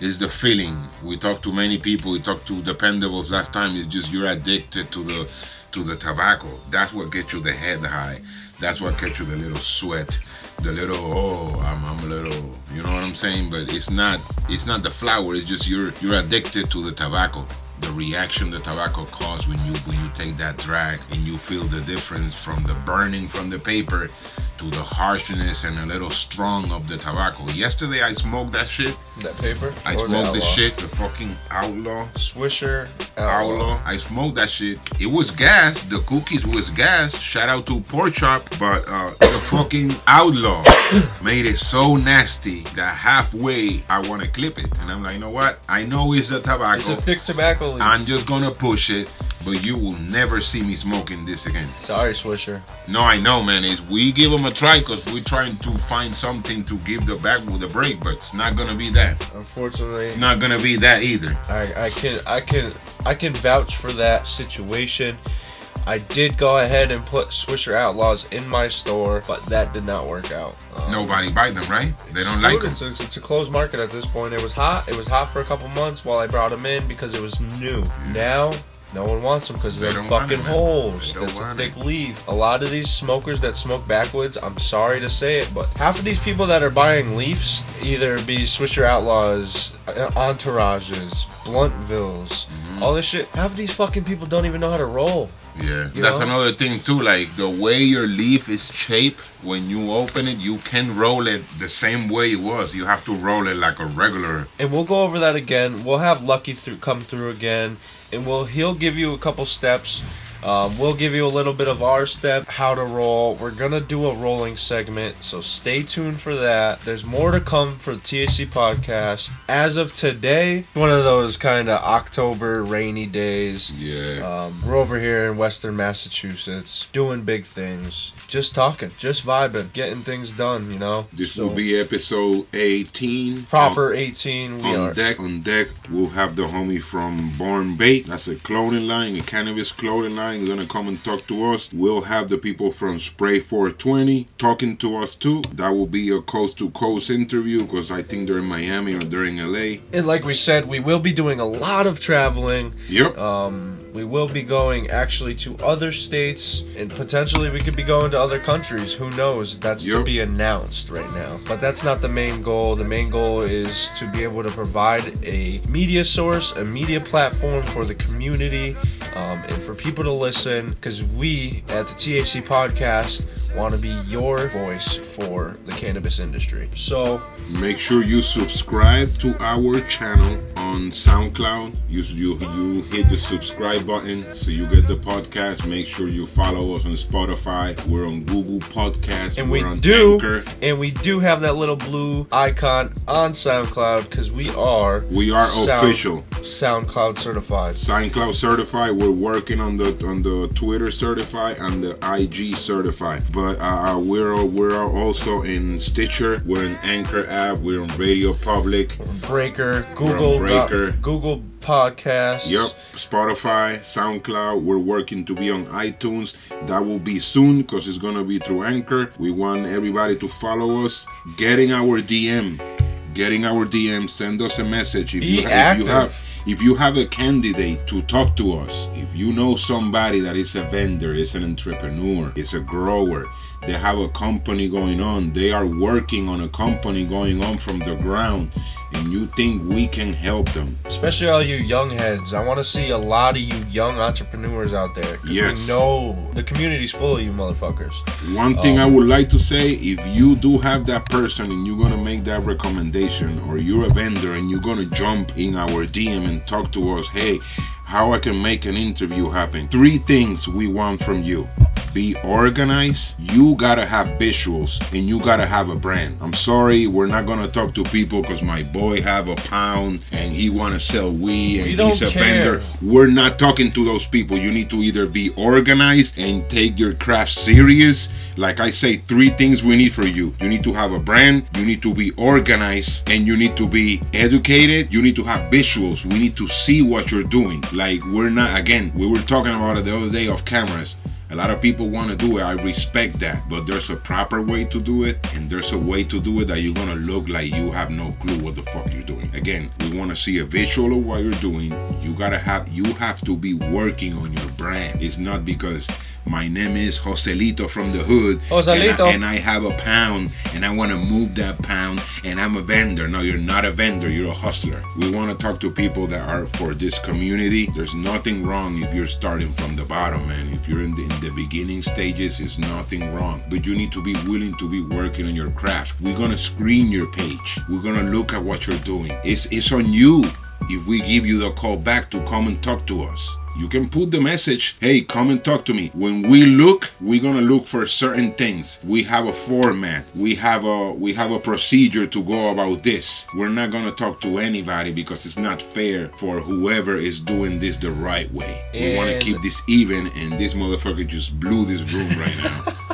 it's the feeling. We talked to many people. We talked to dependables last time. It's just you're addicted to the to the tobacco. That's what gets you the head high. That's what gets you the little sweat, the little oh I'm, I'm a little you know what I'm saying. But it's not it's not the flower. It's just you're you're addicted to the tobacco. The reaction the tobacco causes when you when you take that drag and you feel the difference from the burning from the paper to the harshness and a little strong of the tobacco. Yesterday I smoked that shit. that paper. I or the smoked this Outlaw? shit, the fucking outlaw. Swisher Outlaw. I smoked that shit. It was gas. The cookies was gas. Shout out to Pork Chop. But uh, the fucking outlaw made it so nasty that halfway I want to clip it. And I'm like, you know what? I know it's the tobacco. It's a thick tobacco leaf. I'm just gonna push it. But you will never see me smoking this again. Sorry, Swisher. No, I know, man. Is we give them a try because we're trying to find something to give the back with a break, but it's not gonna be that. Unfortunately, It's not gonna be that either. I, I can I can I can vouch for that situation. I did go ahead and put Swisher Outlaws in my store, but that did not work out. Um, Nobody buy them, right? They don't like them. it's, it's, it's a closed market at this point. It was hot. It was hot for a couple months while I brought them in because it was new. Now, no one wants them because They they're fucking holes. That's a thick it. leaf. A lot of these smokers that smoke backwoods, I'm sorry to say it, but half of these people that are buying leafs either be Swisher Outlaws, uh, Entourages, Bluntvilles, Mhm. all this shit. Half of these fucking people don't even know how to roll. Yeah, You that's know? another thing too. Like the way your leaf is shaped, when you open it, you can roll it the same way it was. You have to roll it like a regular. and we'll go over that again. We'll have Lucky through come through again, and we'll he'll give you a couple steps. Um, we'll give you a little bit of our step, how to roll. We're gonna do a rolling segment, so stay tuned for that. There's more to come for the THC podcast. As of today, one of those kind of October rainy days. Yeah. Um, we're over here in Western Massachusetts doing big things, just talking, just vibing, getting things done. You know. this So, will be episode 18. proper 18. We On, are. on deck, on deck, we'll have the homie from Born Bait. That's a clothing line, a cannabis clothing line. Gonna come and talk to us. We'll have the people from Spray 420 talking to us too. That will be a coast to coast interview because I think they're in Miami or they're in LA. And like we said, we will be doing a lot of traveling. Yep. Um, we will be going actually to other states, and potentially we could be going to other countries. Who knows? That's to be announced right now. But that's not the main goal. The main goal is to be able to provide a media source, a media platform for the community, um, and for people to listen. Because we at the THC Podcast want to be your voice for the cannabis industry. So Make sure you subscribe to our channel on on SoundCloud. You you you hit the subscribe button so you get the podcast. Make sure you follow us on Spotify. We're on Google Podcasts. And We're we on do, Anchor. and we do have that little blue icon on SoundCloud because we are We are Sound- official. SoundCloud certified. SoundCloud certified. We're working on the on the Twitter certified and the IG certified. But uh, we're we're also in Stitcher. We're in Anchor app. We're on Radio Public. Breaker, Google, Breaker. Google Podcasts. Yep, Spotify, SoundCloud. We're working to be on iTunes. That will be soon because it's gonna be through Anchor. We want everybody to follow us. Getting our DM, getting our DM. Send us a message if Be you, if you have if you have a candidate to talk to us. If you know somebody that is a vendor, is an entrepreneur, is a grower, they have a company going on. They are working on a company going on from the ground, and you think we can help them. Especially all you young heads. I want to see a lot of you young entrepreneurs out there. Yes. We know the community's full of you motherfuckers. One thing Um, I would like to say if you do have that person and you're gonna make that recommendation, or you're a vendor and you're gonna jump in our DM and talk to us, hey, how I can make an interview happen. Three things we want from you. Be organized. You gotta have visuals and you gotta have a brand. I'm sorry, we're not gonna talk to people because my boy have a pound and he wanna sell weed and We he's a care. vendor. We're not talking to those people. You need to either be organized and take your craft serious. Like I say, three things we need for you. You need to have a brand, you need to be organized, and you need to be educated. You need to have visuals. We need to see what you're doing. Like we're not again, we were talking about it the other day off cameras. A lot of people want to do it. I respect that. But there's a proper way to do it, and there's a way to do it that you're going to look like you have no clue what the fuck you're doing. Again, we want to see a visual of what you're doing. You got to have, you have to be working on your brand. It's not because my name is Joselito from the hood. Joselito. And I, and I have a pound, and I want to move that pound, and I'm a vendor. No, you're not a vendor. You're a hustler. We want to talk to people that are for this community. There's nothing wrong if you're starting from the bottom, man. If you're in the, in the beginning stages, it's nothing wrong. But you need to be willing to be working on your craft. We're gonna screen your page. We're gonna look at what you're doing. It's it's on you if we give you the call back to come and talk to us. You can put the message, hey, come and talk to me. When we look, we're gonna look for certain things. We have a format. We have a we have a procedure to go about this. We're not gonna talk to anybody because it's not fair for whoever is doing this the right way. We wanna keep this even, and this motherfucker just blew this room right now.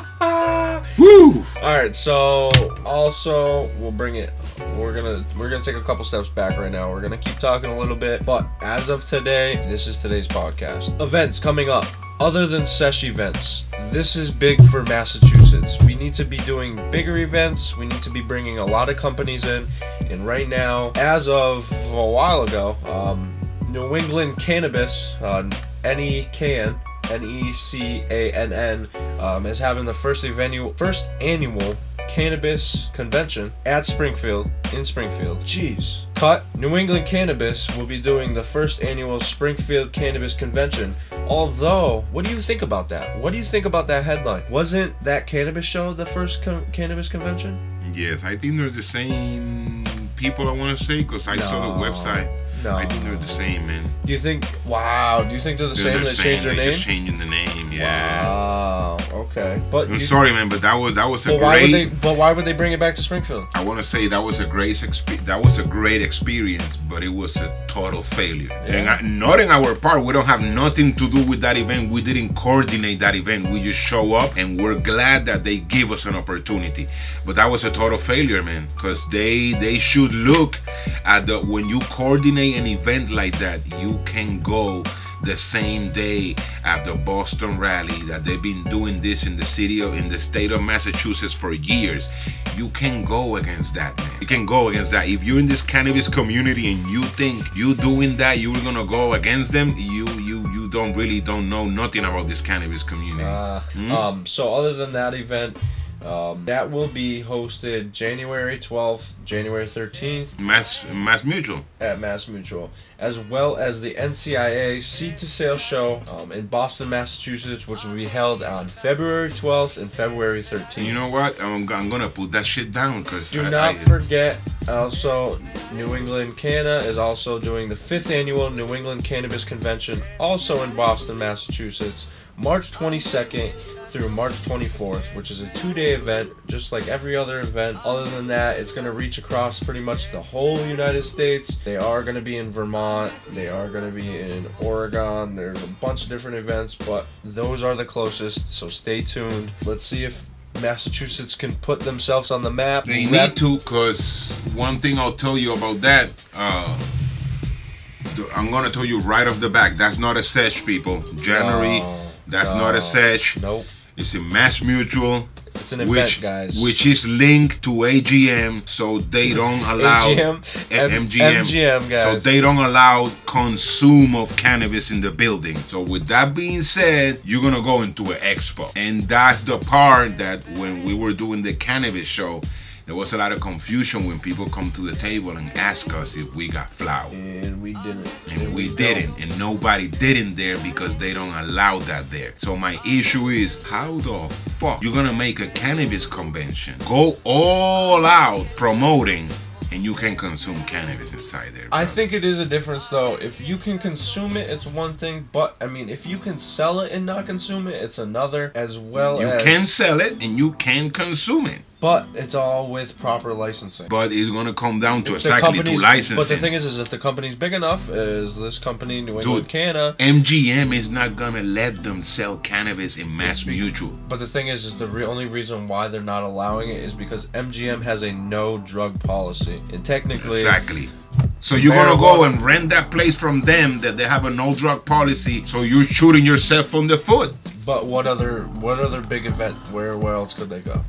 Woo! All right, so also we'll bring it. We're gonna we're gonna take a couple steps back right now. We're gonna keep talking a little bit, but as of today, this is today's podcast. Events coming up. Other than sesh events, this is big for Massachusetts. We need to be doing bigger events. We need to be bringing a lot of companies in. And right now, as of a while ago, um, New England Cannabis, uh, NECAN, N E C A N N, um, is having the first annual first annual cannabis convention at Springfield in Springfield. Jeez. Cut. New England Cannabis will be doing the first annual Springfield Cannabis Convention. Although, what do you think about that? What do you think about that headline? Wasn't that cannabis show the first con- cannabis convention? Yes, I think they're the same people. I want to say because I saw the website. No. I think they're the same, man. Do you think? Wow. Do you think they're the They're same? the They changed their They're name. just changing the name. Yeah. Wow. Okay. But I'm you, sorry, man, but that was that was a But why would they? But why would they bring it back to Springfield? I want to say that was a great exp- that was a great experience, but it was a total failure. And I, not in our part, we don't have nothing to do with that event. We didn't coordinate that event. We just show up, and we're glad that they give us an opportunity. But that was a total failure, man, because they they should look at the when you coordinate an event like that, you can go the same day after Boston rally that they've been doing this in the city of in the state of Massachusetts for years. You can go against that, man. You can go against that. If you're in this cannabis community and you think you doing that, you're gonna go against them, you you you don't really don't know nothing about this cannabis community. Uh, Hmm? Um. So other than that event, Um, that will be hosted January 12th, January 13th Mass Mass Mutual. at Mass Mutual, as well as the NCIA Seed to Sale show um, in Boston, Massachusetts, which will be held on February 12th and February 13th. You know what? I'm, I'm gonna put that shit down because Do I, not I- forget, also, New England Canna is also doing the fifth annual New England Cannabis Convention, also in Boston, Massachusetts, March 22nd through March 24th, which is a two day event, just like every other event. Other than that, it's going to reach across pretty much the whole United States. They are going to be in Vermont, they are going to be in Oregon. There's a bunch of different events, but those are the closest, so stay tuned. Let's see if Massachusetts can put themselves on the map. They need to, cause one thing I'll tell you about that. Uh, I'm gonna tell you right off the back. That's not a sesh, people. January. That's not a sesh. Nope. It's a Mass Mutual, It's an event, which guys. which is linked to AGM, so they don't allow AGM, M- MGM. MGM, So they don't allow consume of cannabis in the building. So with that being said, you're gonna go into an expo, and that's the part that when we were doing the cannabis show, there was a lot of confusion when people come to the table and ask us if we got flower. and we didn't. And There we go. didn't, and nobody didn't there because they don't allow that there. So my issue is, how the fuck you gonna make a cannabis convention, go all out promoting, and you can consume cannabis inside there? I think it is a difference though. If you can consume it, it's one thing. But I mean, if you can sell it and not consume it, it's another. As well as you as. can sell it and you can consume it, But it's all with proper licensing. but it's gonna come down to If exactly to licensing. But the thing is, is if the company's big enough, is this company New England Dude. Canna? MGM is not gonna let them sell cannabis in Mass Mutual. But the thing is, is the re- only reason why they're not allowing it is because MGM has a no drug policy, and technically, Exactly. So you're gonna go and rent that place from them that they have a no drug policy. So you're shooting yourself on the foot. but what other what other big event? Where where else could they go?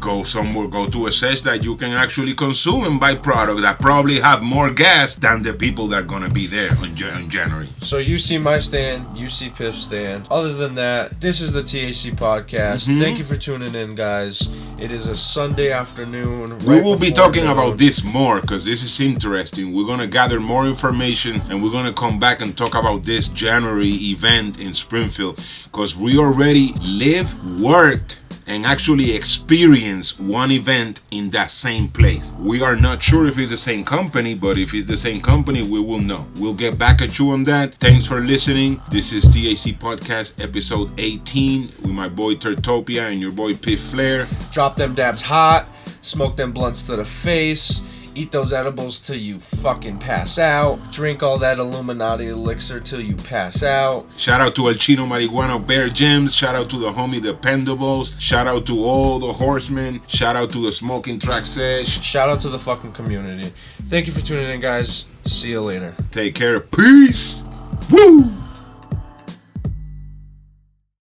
Go somewhere, go to a sesh that you can actually consume and buy product that probably have more gas than the people that are gonna be there on, on January. So you see my stand, you see Piff's stand. Other than that, this is the THC podcast. Mhm. Thank you for tuning in, guys. It is a Sunday afternoon. We will be talking noon. about this more because this is interesting. We're gonna gather more information and we're gonna come back and talk about this January event in Springfield because we already live, worked, and actually experience one event in that same place. We are not sure if it's the same company, but if it's the same company, we will know. We'll get back at you on that. Thanks for listening. This is THC Podcast episode 18 with my boy Turtopia and your boy Piff Flair. Drop them dabs hot. Smoke them blunts to the face. Eat those edibles till you fucking pass out. Drink all that Illuminati elixir till you pass out. Shout out to El Chino Marihuana Bear Gems. Shout out to the homie Dependables. Shout out to all the horsemen. Shout out to the Smoking Track Sesh. Shout out to the fucking community. Thank you for tuning in, guys. See you later. Take care. Peace. Woo!